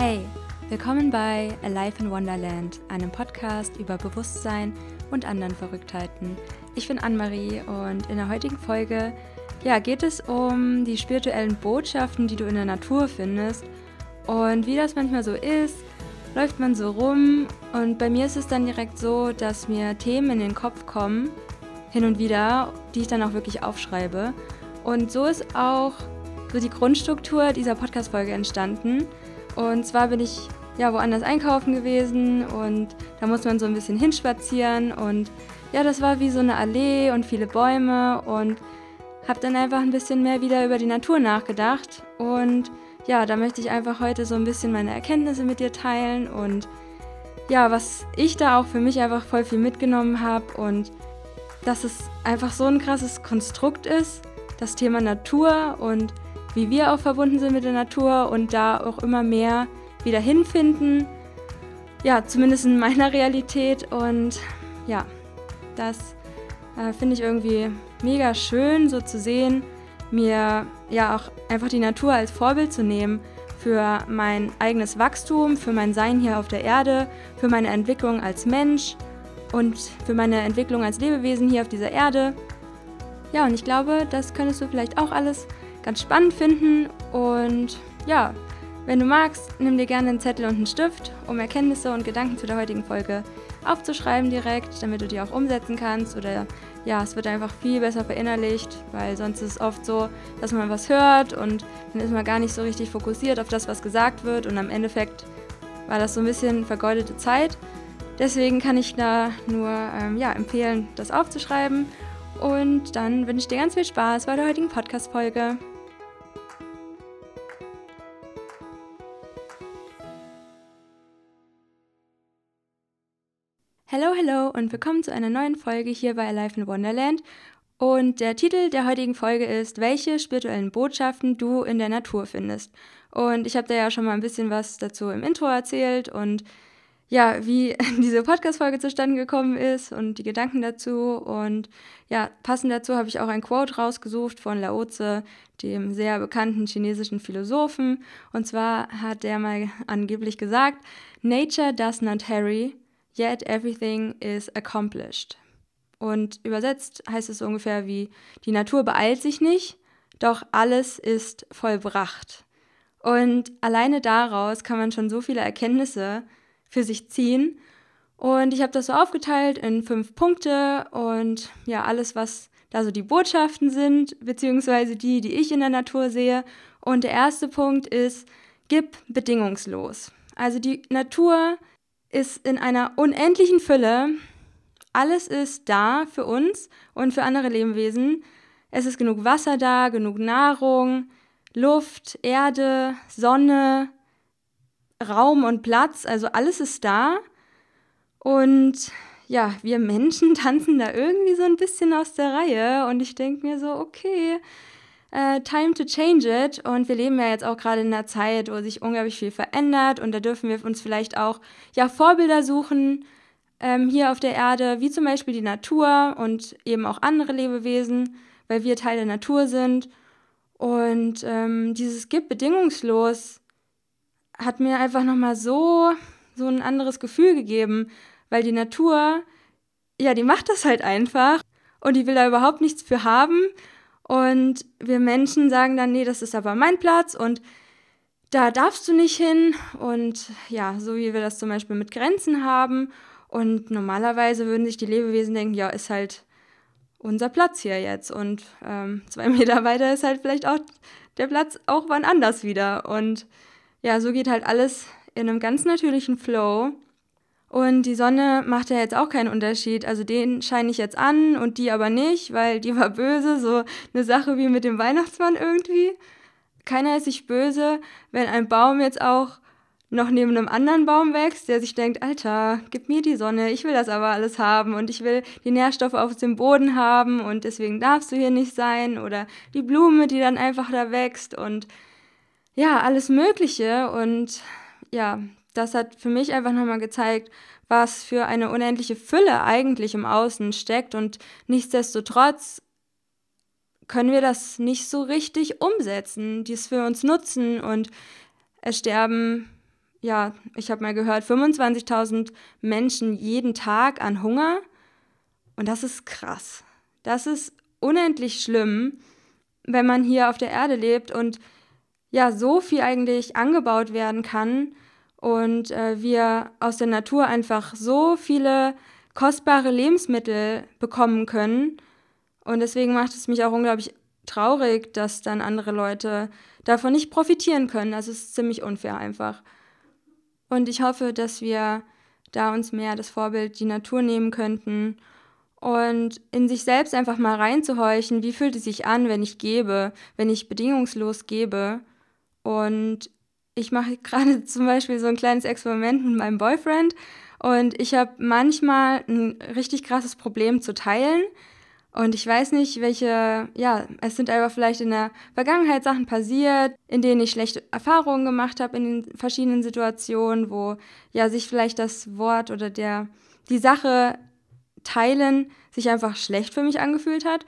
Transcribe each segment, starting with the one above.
Hey, willkommen bei Alive in Wonderland, einem Podcast über Bewusstsein und anderen Verrücktheiten. Ich bin Anne-Marie und in der heutigen Folge ja, geht es um die spirituellen Botschaften, die du in der Natur findest und wie das manchmal so ist. Läuft man so rum und bei mir ist es dann direkt so, dass mir Themen in den Kopf kommen, hin und wieder, die ich dann auch wirklich aufschreibe. Und so ist auch so die Grundstruktur dieser Podcast-Folge entstanden. Und zwar bin ich ja woanders einkaufen gewesen und da muss man so ein bisschen hinspazieren und ja, das war wie so eine Allee und viele Bäume und habe dann einfach ein bisschen mehr wieder über die Natur nachgedacht und ja, da möchte ich einfach heute so ein bisschen meine Erkenntnisse mit dir teilen und ja, was ich da auch für mich einfach voll viel mitgenommen habe und dass es einfach so ein krasses Konstrukt ist, das Thema Natur und wie wir auch verbunden sind mit der Natur und da auch immer mehr wieder hinfinden. Ja, zumindest in meiner Realität. Und ja, das äh, finde ich irgendwie mega schön, so zu sehen, mir ja auch einfach die Natur als Vorbild zu nehmen für mein eigenes Wachstum, für mein Sein hier auf der Erde, für meine Entwicklung als Mensch und für meine Entwicklung als Lebewesen hier auf dieser Erde. Ja, und ich glaube, das könntest du vielleicht auch alles ganz spannend finden. Und ja, wenn du magst, nimm dir gerne einen Zettel und einen Stift, um Erkenntnisse und Gedanken zu der heutigen Folge aufzuschreiben direkt, damit du die auch umsetzen kannst. Oder ja, es wird einfach viel besser verinnerlicht, weil sonst ist es oft so, dass man was hört und dann ist man gar nicht so richtig fokussiert auf das, was gesagt wird. Und am Endeffekt war das so ein bisschen vergeudete Zeit. Deswegen kann ich da nur ähm, ja, empfehlen, das aufzuschreiben und dann wünsche ich dir ganz viel Spaß bei der heutigen Podcast-Folge. Hallo, hallo und willkommen zu einer neuen Folge hier bei Alive in Wonderland. Und der Titel der heutigen Folge ist, welche spirituellen Botschaften du in der Natur findest. Und ich habe da ja schon mal ein bisschen was dazu im Intro erzählt und ja, wie diese Podcast-Folge zustande gekommen ist und die Gedanken dazu. Und ja, passend dazu habe ich auch ein Quote rausgesucht von Lao Tse, dem sehr bekannten chinesischen Philosophen. Und zwar hat der mal angeblich gesagt, Nature does not hurry, yet everything is accomplished. Und übersetzt heißt es ungefähr wie, die Natur beeilt sich nicht, doch alles ist vollbracht. Und alleine daraus kann man schon so viele Erkenntnisse für sich ziehen. Und ich habe das so aufgeteilt in fünf Punkte und ja, alles, was da so die Botschaften sind, beziehungsweise die, die ich in der Natur sehe. Und der erste Punkt ist, gib bedingungslos. Also die Natur ist in einer unendlichen Fülle. Alles ist da für uns und für andere Lebewesen. Es ist genug Wasser da, genug Nahrung, Luft, Erde, Sonne, Raum und Platz, also alles ist da. Und ja, wir Menschen tanzen da irgendwie so ein bisschen aus der Reihe. Und ich denke mir so, okay, uh, time to change it. Und wir leben ja jetzt auch gerade in einer Zeit, wo sich unglaublich viel verändert. Und da dürfen wir uns vielleicht auch ja, Vorbilder suchen ähm, hier auf der Erde, wie zum Beispiel die Natur und eben auch andere Lebewesen, weil wir Teil der Natur sind. Und ähm, dieses gibt bedingungslos hat mir einfach nochmal so, so ein anderes Gefühl gegeben, weil die Natur, ja, die macht das halt einfach und die will da überhaupt nichts für haben. Und wir Menschen sagen dann, nee, das ist aber mein Platz und da darfst du nicht hin. Und ja, so wie wir das zum Beispiel mit Grenzen haben. Und normalerweise würden sich die Lebewesen denken, ja, ist halt unser Platz hier jetzt. Und ähm, zwei Meter weiter ist halt vielleicht auch der Platz auch wann anders wieder. Und ja, so geht halt alles in einem ganz natürlichen Flow. Und die Sonne macht ja jetzt auch keinen Unterschied. Also den scheine ich jetzt an und die aber nicht, weil die war böse. So eine Sache wie mit dem Weihnachtsmann irgendwie. Keiner ist sich böse, wenn ein Baum jetzt auch noch neben einem anderen Baum wächst, der sich denkt, Alter, gib mir die Sonne, ich will das aber alles haben und ich will die Nährstoffe auf dem Boden haben und deswegen darfst du hier nicht sein. Oder die Blume, die dann einfach da wächst und ja, alles Mögliche. Und ja, das hat für mich einfach nochmal gezeigt, was für eine unendliche Fülle eigentlich im Außen steckt. Und nichtsdestotrotz können wir das nicht so richtig umsetzen, dies für uns nutzen. Und es sterben ja, ich habe mal gehört, 25.000 Menschen jeden Tag an Hunger. Und das ist krass. Das ist unendlich schlimm, wenn man hier auf der Erde lebt und ja, so viel eigentlich angebaut werden kann und äh, wir aus der Natur einfach so viele kostbare Lebensmittel bekommen können. Und deswegen macht es mich auch unglaublich traurig, dass dann andere Leute davon nicht profitieren können. Also es ist ziemlich unfair einfach. Und ich hoffe, dass wir da uns mehr das Vorbild die Natur nehmen könnten und in sich selbst einfach mal reinzuhorchen, wie fühlt es sich an, wenn ich gebe, wenn ich bedingungslos gebe. Und ich mache gerade zum Beispiel so ein kleines Experiment mit meinem Boyfriend und ich habe manchmal ein richtig krasses Problem zu teilen. Und ich weiß nicht, welche, ja, es sind einfach vielleicht in der Vergangenheit Sachen passiert, in denen ich schlechte Erfahrungen gemacht habe in den verschiedenen Situationen, wo ja sich vielleicht das Wort oder der, die Sache teilen sich einfach schlecht für mich angefühlt hat.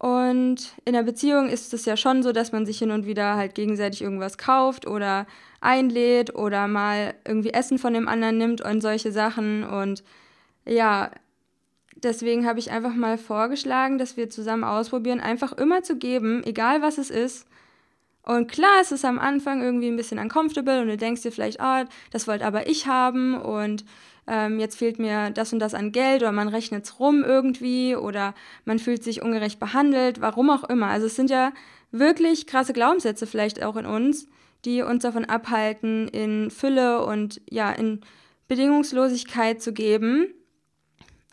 Und in der Beziehung ist es ja schon so, dass man sich hin und wieder halt gegenseitig irgendwas kauft oder einlädt oder mal irgendwie Essen von dem anderen nimmt und solche Sachen. Und ja, deswegen habe ich einfach mal vorgeschlagen, dass wir zusammen ausprobieren, einfach immer zu geben, egal was es ist. Und klar, es ist am Anfang irgendwie ein bisschen uncomfortable und du denkst dir vielleicht, ah, das wollte aber ich haben und ähm, jetzt fehlt mir das und das an Geld oder man rechnet es rum irgendwie oder man fühlt sich ungerecht behandelt, warum auch immer. Also es sind ja wirklich krasse Glaubenssätze vielleicht auch in uns, die uns davon abhalten, in Fülle und ja, in Bedingungslosigkeit zu geben.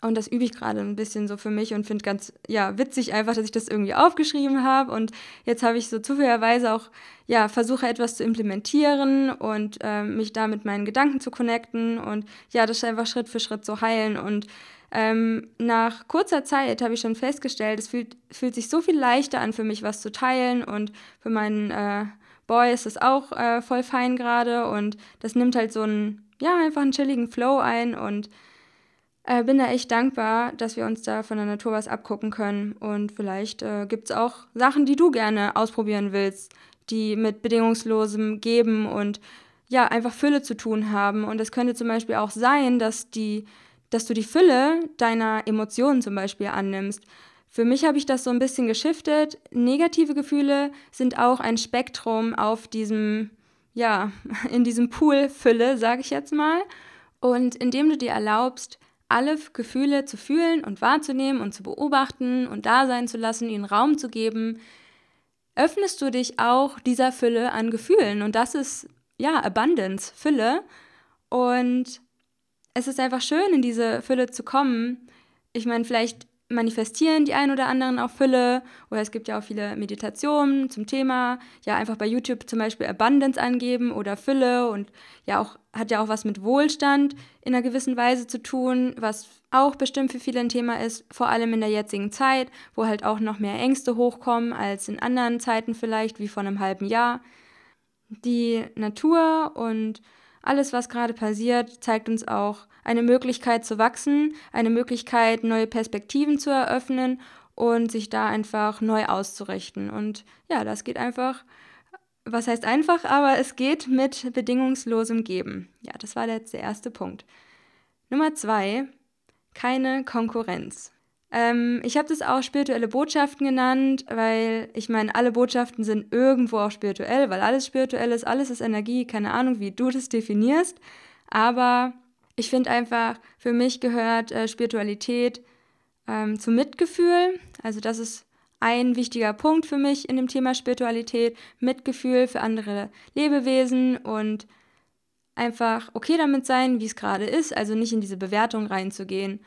Und das übe ich gerade ein bisschen so für mich und finde ganz ja, witzig einfach, dass ich das irgendwie aufgeschrieben habe. Und jetzt habe ich so zufälligerweise auch ja, versuche etwas zu implementieren und äh, mich da mit meinen Gedanken zu connecten und ja, das einfach Schritt für Schritt zu heilen. Und ähm, nach kurzer Zeit habe ich schon festgestellt, es fühlt, fühlt sich so viel leichter an für mich, was zu teilen. Und für meinen äh, Boy ist es auch äh, voll fein gerade. Und das nimmt halt so einen, ja, einfach einen chilligen Flow ein und äh, bin da echt dankbar, dass wir uns da von der Natur was abgucken können. Und vielleicht äh, gibt es auch Sachen, die du gerne ausprobieren willst, die mit bedingungslosem Geben und ja, einfach Fülle zu tun haben. Und es könnte zum Beispiel auch sein, dass, die, dass du die Fülle deiner Emotionen zum Beispiel annimmst. Für mich habe ich das so ein bisschen geschiftet. Negative Gefühle sind auch ein Spektrum auf diesem, ja, in diesem Pool Fülle, sage ich jetzt mal. Und indem du dir erlaubst, alle Gefühle zu fühlen und wahrzunehmen und zu beobachten und da sein zu lassen, ihnen Raum zu geben, öffnest du dich auch dieser Fülle an Gefühlen. Und das ist, ja, Abundance, Fülle. Und es ist einfach schön, in diese Fülle zu kommen. Ich meine, vielleicht manifestieren die ein oder anderen auch Fülle. Oder es gibt ja auch viele Meditationen zum Thema, ja einfach bei YouTube zum Beispiel Abundance angeben oder Fülle. Und ja auch hat ja auch was mit Wohlstand in einer gewissen Weise zu tun, was auch bestimmt für viele ein Thema ist, vor allem in der jetzigen Zeit, wo halt auch noch mehr Ängste hochkommen als in anderen Zeiten vielleicht, wie vor einem halben Jahr. Die Natur und alles, was gerade passiert, zeigt uns auch eine Möglichkeit zu wachsen, eine Möglichkeit, neue Perspektiven zu eröffnen und sich da einfach neu auszurichten. Und ja, das geht einfach, was heißt einfach, aber es geht mit bedingungslosem Geben. Ja, das war der erste Punkt. Nummer zwei, keine Konkurrenz. Ähm, ich habe das auch spirituelle Botschaften genannt, weil ich meine, alle Botschaften sind irgendwo auch spirituell, weil alles spirituell ist, alles ist Energie, keine Ahnung, wie du das definierst. Aber ich finde einfach, für mich gehört äh, Spiritualität ähm, zum Mitgefühl. Also das ist ein wichtiger Punkt für mich in dem Thema Spiritualität. Mitgefühl für andere Lebewesen und einfach okay damit sein, wie es gerade ist, also nicht in diese Bewertung reinzugehen.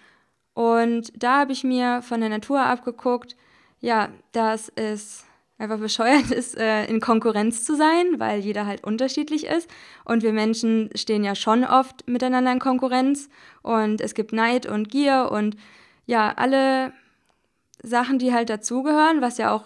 Und da habe ich mir von der Natur abgeguckt, ja, dass es einfach bescheuert ist, äh, in Konkurrenz zu sein, weil jeder halt unterschiedlich ist. Und wir Menschen stehen ja schon oft miteinander in Konkurrenz. Und es gibt Neid und Gier und ja, alle Sachen, die halt dazugehören, was ja auch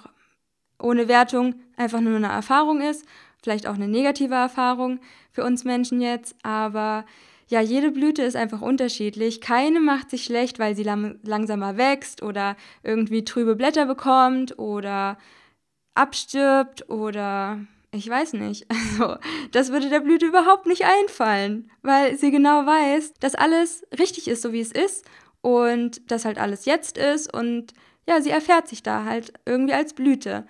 ohne Wertung einfach nur eine Erfahrung ist, vielleicht auch eine negative Erfahrung für uns Menschen jetzt, aber ja, jede Blüte ist einfach unterschiedlich. Keine macht sich schlecht, weil sie lang langsamer wächst oder irgendwie trübe Blätter bekommt oder abstirbt oder ich weiß nicht. Also, das würde der Blüte überhaupt nicht einfallen, weil sie genau weiß, dass alles richtig ist, so wie es ist und dass halt alles jetzt ist und ja, sie erfährt sich da halt irgendwie als Blüte.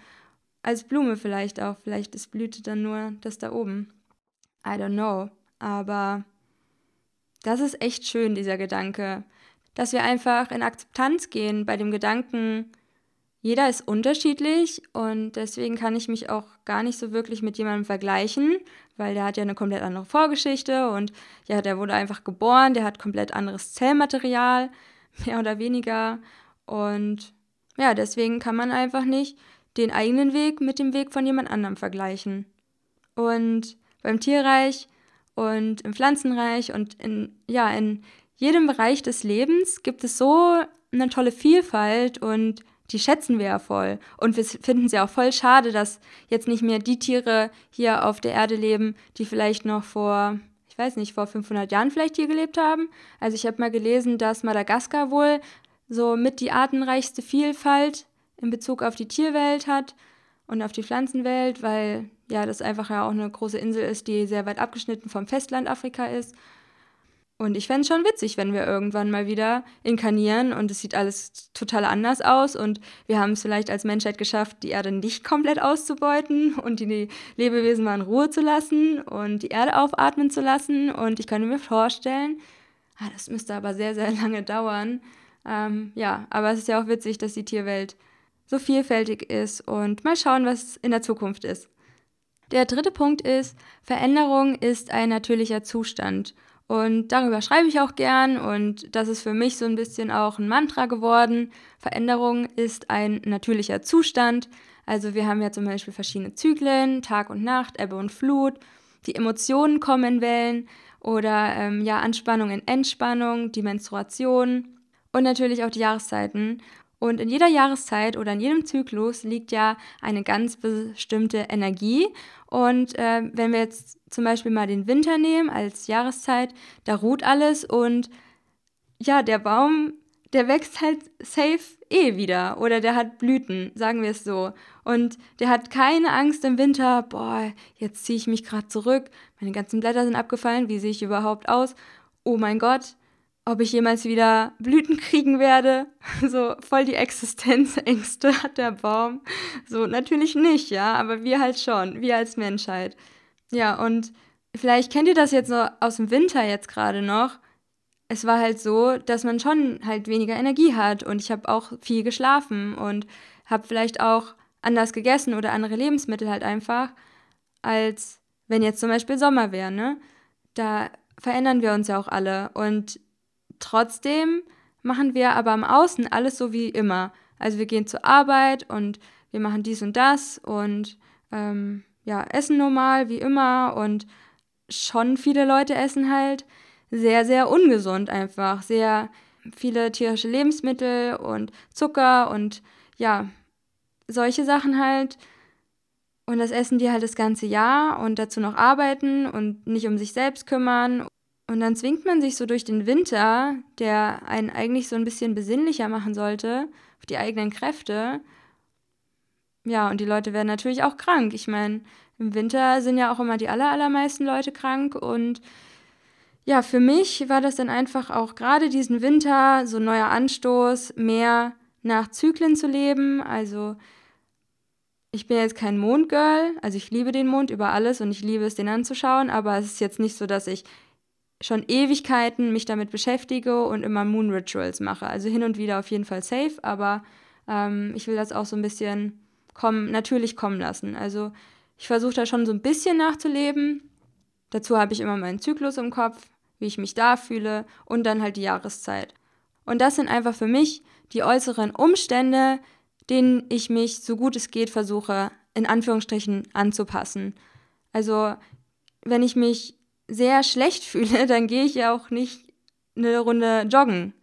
Als Blume vielleicht auch. Vielleicht ist Blüte dann nur das da oben. I don't know. Aber das ist echt schön, dieser Gedanke. Dass wir einfach in Akzeptanz gehen bei dem Gedanken, jeder ist unterschiedlich und deswegen kann ich mich auch gar nicht so wirklich mit jemandem vergleichen, weil der hat ja eine komplett andere Vorgeschichte und ja, der wurde einfach geboren, der hat komplett anderes Zellmaterial, mehr oder weniger. Und ja, deswegen kann man einfach nicht den eigenen Weg mit dem Weg von jemand anderem vergleichen. Und beim Tierreich und im Pflanzenreich und in, ja, in jedem Bereich des Lebens gibt es so eine tolle Vielfalt und die schätzen wir ja voll. Und wir finden es ja auch voll schade, dass jetzt nicht mehr die Tiere hier auf der Erde leben, die vielleicht noch vor, ich weiß nicht, vor 500 Jahren vielleicht hier gelebt haben. Also ich habe mal gelesen, dass Madagaskar wohl so mit die artenreichste Vielfalt in Bezug auf die Tierwelt hat und auf die Pflanzenwelt, weil ja das einfach ja auch eine große Insel ist, die sehr weit abgeschnitten vom Festland Afrika ist. Und ich fände es schon witzig, wenn wir irgendwann mal wieder inkarnieren und es sieht alles total anders aus und wir haben es vielleicht als Menschheit geschafft, die Erde nicht komplett auszubeuten und die Lebewesen mal in Ruhe zu lassen und die Erde aufatmen zu lassen. Und ich könnte mir vorstellen, ah, das müsste aber sehr, sehr lange dauern. Ähm, ja, aber es ist ja auch witzig, dass die Tierwelt so vielfältig ist und mal schauen, was in der Zukunft ist. Der dritte Punkt ist, Veränderung ist ein natürlicher Zustand. Und darüber schreibe ich auch gern und das ist für mich so ein bisschen auch ein Mantra geworden. Veränderung ist ein natürlicher Zustand. Also wir haben ja zum Beispiel verschiedene Zyklen, Tag und Nacht, Ebbe und Flut. Die Emotionen kommen in Wellen oder ähm, ja Anspannung in Entspannung, die Menstruation und natürlich auch die Jahreszeiten. Und in jeder Jahreszeit oder in jedem Zyklus liegt ja eine ganz bestimmte Energie. Und äh, wenn wir jetzt zum Beispiel mal den Winter nehmen als Jahreszeit, da ruht alles und ja, der Baum, der wächst halt safe eh wieder oder der hat Blüten, sagen wir es so. Und der hat keine Angst im Winter, boah, jetzt ziehe ich mich gerade zurück, meine ganzen Blätter sind abgefallen, wie sehe ich überhaupt aus? Oh mein Gott, ob ich jemals wieder Blüten kriegen werde. So voll die Existenzängste hat der Baum. So natürlich nicht, ja, aber wir halt schon, wir als Menschheit. Ja, und vielleicht kennt ihr das jetzt so aus dem Winter jetzt gerade noch. Es war halt so, dass man schon halt weniger Energie hat und ich habe auch viel geschlafen und habe vielleicht auch anders gegessen oder andere Lebensmittel halt einfach, als wenn jetzt zum Beispiel Sommer wäre, ne? Da verändern wir uns ja auch alle und Trotzdem machen wir aber am Außen alles so wie immer. Also wir gehen zur Arbeit und wir machen dies und das und ähm, ja, essen normal wie immer und schon viele Leute essen halt sehr, sehr ungesund einfach. Sehr viele tierische Lebensmittel und Zucker und ja, solche Sachen halt. Und das essen die halt das ganze Jahr und dazu noch arbeiten und nicht um sich selbst kümmern und dann zwingt man sich so durch den Winter, der einen eigentlich so ein bisschen besinnlicher machen sollte, auf die eigenen Kräfte. Ja, und die Leute werden natürlich auch krank. Ich meine, im Winter sind ja auch immer die aller, allermeisten Leute krank. Und ja, für mich war das dann einfach auch gerade diesen Winter so ein neuer Anstoß, mehr nach Zyklen zu leben. Also ich bin jetzt kein Mondgirl, also ich liebe den Mond über alles und ich liebe es, den anzuschauen, aber es ist jetzt nicht so, dass ich schon Ewigkeiten mich damit beschäftige und immer Moon Rituals mache. Also hin und wieder auf jeden Fall safe, aber ähm, ich will das auch so ein bisschen kommen, natürlich kommen lassen. Also ich versuche da schon so ein bisschen nachzuleben. Dazu habe ich immer meinen Zyklus im Kopf, wie ich mich da fühle und dann halt die Jahreszeit. Und das sind einfach für mich die äußeren Umstände, denen ich mich so gut es geht versuche, in Anführungsstrichen anzupassen. Also wenn ich mich sehr schlecht fühle, dann gehe ich ja auch nicht eine Runde joggen.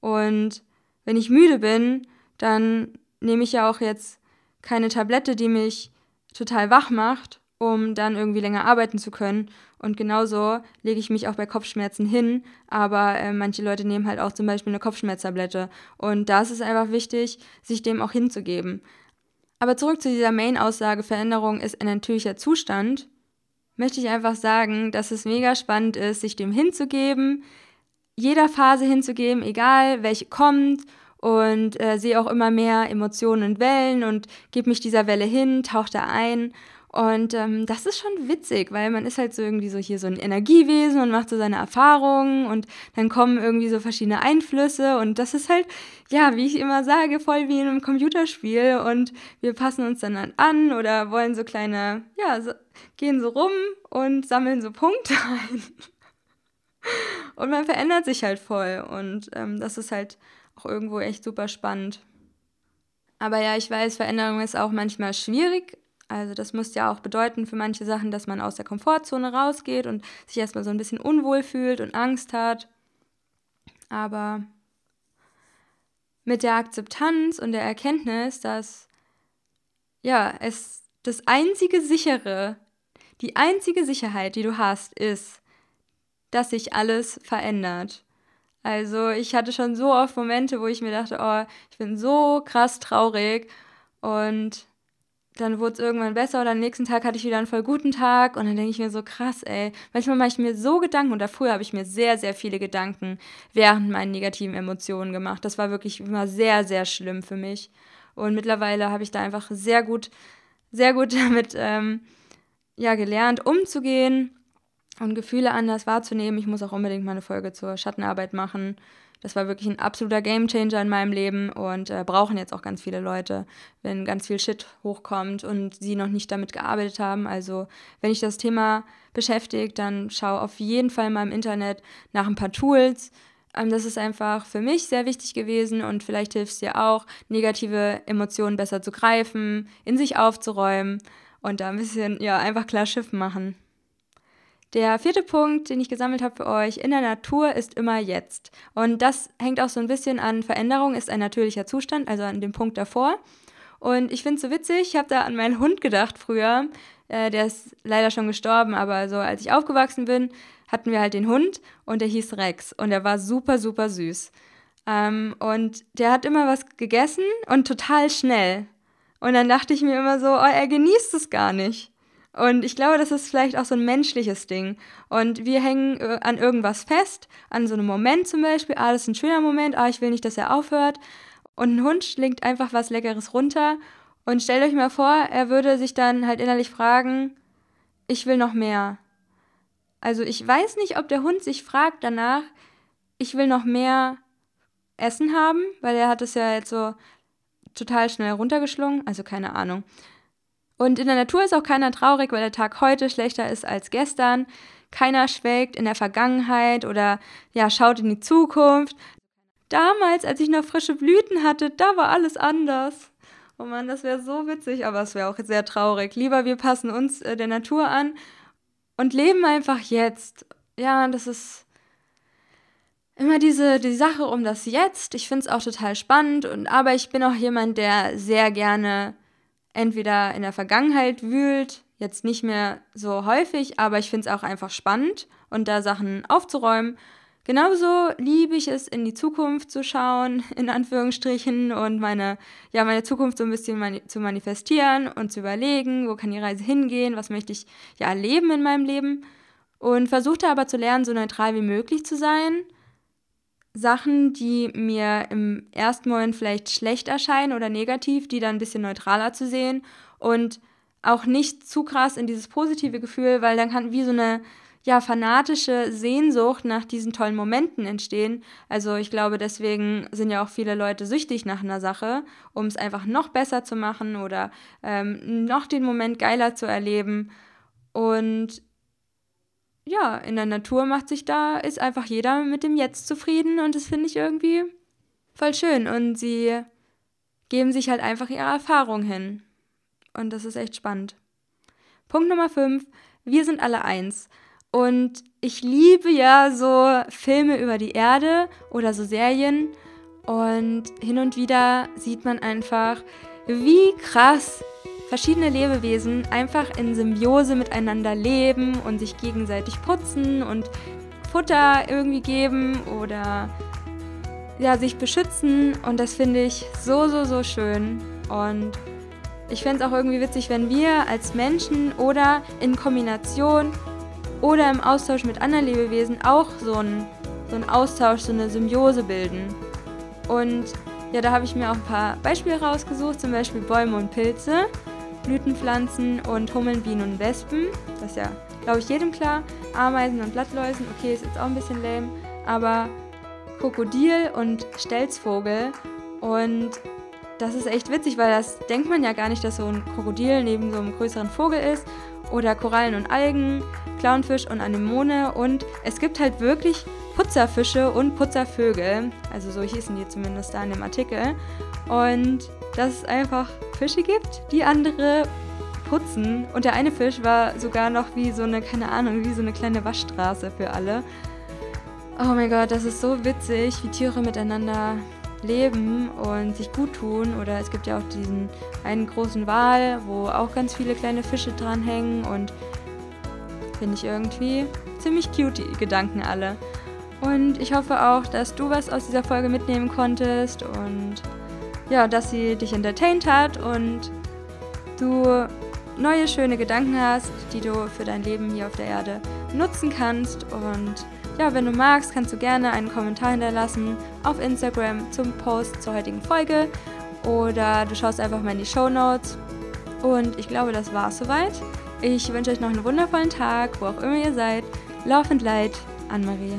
Und wenn ich müde bin, dann nehme ich ja auch jetzt keine Tablette, die mich total wach macht, um dann irgendwie länger arbeiten zu können. Und genauso lege ich mich auch bei Kopfschmerzen hin, aber äh, manche Leute nehmen halt auch zum Beispiel eine Kopfschmerztablette. Und da ist es einfach wichtig, sich dem auch hinzugeben. Aber zurück zu dieser Main-Aussage, Veränderung ist ein natürlicher Zustand, möchte ich einfach sagen, dass es mega spannend ist, sich dem hinzugeben, jeder Phase hinzugeben, egal welche kommt und äh, sehe auch immer mehr Emotionen und Wellen und gebe mich dieser Welle hin, tauche da ein und ähm, das ist schon witzig, weil man ist halt so irgendwie so hier so ein Energiewesen und macht so seine Erfahrungen und dann kommen irgendwie so verschiedene Einflüsse und das ist halt, ja, wie ich immer sage, voll wie in einem Computerspiel und wir passen uns dann an oder wollen so kleine, ja, so, gehen so rum und sammeln so Punkte ein. und man verändert sich halt voll und ähm, das ist halt auch irgendwo echt super spannend. Aber ja, ich weiß, Veränderung ist auch manchmal schwierig, also das muss ja auch bedeuten für manche Sachen, dass man aus der Komfortzone rausgeht und sich erstmal so ein bisschen unwohl fühlt und Angst hat. Aber mit der Akzeptanz und der Erkenntnis, dass ja, es das einzige sichere, die einzige Sicherheit, die du hast, ist, dass sich alles verändert. Also ich hatte schon so oft Momente, wo ich mir dachte, oh, ich bin so krass traurig und dann wurde es irgendwann besser oder am nächsten Tag hatte ich wieder einen voll guten Tag und dann denke ich mir so krass, ey. Manchmal mache ich mir so Gedanken und früher habe ich mir sehr, sehr viele Gedanken während meinen negativen Emotionen gemacht. Das war wirklich immer sehr, sehr schlimm für mich. Und mittlerweile habe ich da einfach sehr gut, sehr gut damit ähm, ja, gelernt, umzugehen und Gefühle anders wahrzunehmen. Ich muss auch unbedingt mal eine Folge zur Schattenarbeit machen. Das war wirklich ein absoluter Gamechanger in meinem Leben und äh, brauchen jetzt auch ganz viele Leute, wenn ganz viel Shit hochkommt und sie noch nicht damit gearbeitet haben. Also, wenn dich das Thema beschäftigt, dann schau auf jeden Fall mal im Internet nach ein paar Tools. Ähm, das ist einfach für mich sehr wichtig gewesen und vielleicht hilft es dir auch, negative Emotionen besser zu greifen, in sich aufzuräumen und da ein bisschen, ja, einfach klar Schiff machen. Der vierte Punkt, den ich gesammelt habe für euch, in der Natur ist immer jetzt. Und das hängt auch so ein bisschen an Veränderung, ist ein natürlicher Zustand, also an dem Punkt davor. Und ich finde es so witzig, ich habe da an meinen Hund gedacht früher. Äh, der ist leider schon gestorben, aber so als ich aufgewachsen bin, hatten wir halt den Hund und der hieß Rex und der war super, super süß. Ähm, und der hat immer was gegessen und total schnell. Und dann dachte ich mir immer so, oh, er genießt es gar nicht. Und ich glaube, das ist vielleicht auch so ein menschliches Ding. Und wir hängen äh, an irgendwas fest, an so einem Moment zum Beispiel. Ah, das ist ein schöner Moment. Ah, ich will nicht, dass er aufhört. Und ein Hund schlingt einfach was Leckeres runter. Und stellt euch mal vor, er würde sich dann halt innerlich fragen, ich will noch mehr. Also ich weiß nicht, ob der Hund sich fragt danach, ich will noch mehr Essen haben, weil er hat es ja jetzt so total schnell runtergeschlungen. Also keine Ahnung. Und in der Natur ist auch keiner traurig, weil der Tag heute schlechter ist als gestern. Keiner schwelgt in der Vergangenheit oder ja, schaut in die Zukunft. Damals, als ich noch frische Blüten hatte, da war alles anders. Oh Mann, das wäre so witzig, aber es wäre auch sehr traurig. Lieber wir passen uns äh, der Natur an und leben einfach jetzt. Ja, das ist immer diese die Sache um das Jetzt. Ich finde es auch total spannend und aber ich bin auch jemand, der sehr gerne entweder in der Vergangenheit wühlt, jetzt nicht mehr so häufig, aber ich finde es auch einfach spannend und da Sachen aufzuräumen. Genauso liebe ich es, in die Zukunft zu schauen, in Anführungsstrichen, und meine, ja, meine Zukunft so ein bisschen mani zu manifestieren und zu überlegen, wo kann die Reise hingehen, was möchte ich ja erleben in meinem Leben. Und versuchte aber zu lernen, so neutral wie möglich zu sein Sachen, die mir im ersten Moment vielleicht schlecht erscheinen oder negativ, die dann ein bisschen neutraler zu sehen und auch nicht zu krass in dieses positive Gefühl, weil dann kann wie so eine ja fanatische Sehnsucht nach diesen tollen Momenten entstehen. Also ich glaube, deswegen sind ja auch viele Leute süchtig nach einer Sache, um es einfach noch besser zu machen oder ähm, noch den Moment geiler zu erleben. Und ja, in der Natur macht sich da, ist einfach jeder mit dem Jetzt zufrieden und das finde ich irgendwie voll schön. Und sie geben sich halt einfach ihre Erfahrung hin. Und das ist echt spannend. Punkt Nummer 5. Wir sind alle eins. Und ich liebe ja so Filme über die Erde oder so Serien. Und hin und wieder sieht man einfach, wie krass verschiedene Lebewesen einfach in Symbiose miteinander leben und sich gegenseitig putzen und Futter irgendwie geben oder ja, sich beschützen. Und das finde ich so, so, so schön. Und ich fände es auch irgendwie witzig, wenn wir als Menschen oder in Kombination oder im Austausch mit anderen Lebewesen auch so einen so einen Austausch, so eine Symbiose bilden. Und ja, da habe ich mir auch ein paar Beispiele rausgesucht, zum Beispiel Bäume und Pilze, Blütenpflanzen und Hummeln, Bienen und Wespen. Das ist ja, glaube ich, jedem klar. Ameisen und Blattläusen, okay, ist jetzt auch ein bisschen lame, aber Krokodil und Stelzvogel. Und das ist echt witzig, weil das denkt man ja gar nicht, dass so ein Krokodil neben so einem größeren Vogel ist. Oder Korallen und Algen, Clownfisch und Anemone. Und es gibt halt wirklich Putzerfische und Putzervögel. Also so hießen die zumindest da in dem Artikel. Und dass es einfach Fische gibt, die andere putzen. Und der eine Fisch war sogar noch wie so eine, keine Ahnung, wie so eine kleine Waschstraße für alle. Oh mein Gott, das ist so witzig, wie Tiere miteinander leben und sich gut tun. Oder es gibt ja auch diesen einen großen Wal, wo auch ganz viele kleine Fische dranhängen und finde ich irgendwie ziemlich cute, die Gedanken alle. Und ich hoffe auch, dass du was aus dieser Folge mitnehmen konntest und ja, dass sie dich entertained hat und du neue schöne Gedanken hast, die du für dein Leben hier auf der Erde nutzen kannst. Und ja, wenn du magst, kannst du gerne einen Kommentar hinterlassen auf Instagram zum Post zur heutigen Folge oder du schaust einfach mal in die Show Notes. Und ich glaube, das war's soweit. Ich wünsche euch noch einen wundervollen Tag, wo auch immer ihr seid. Laufend Leid, Anne-Marie.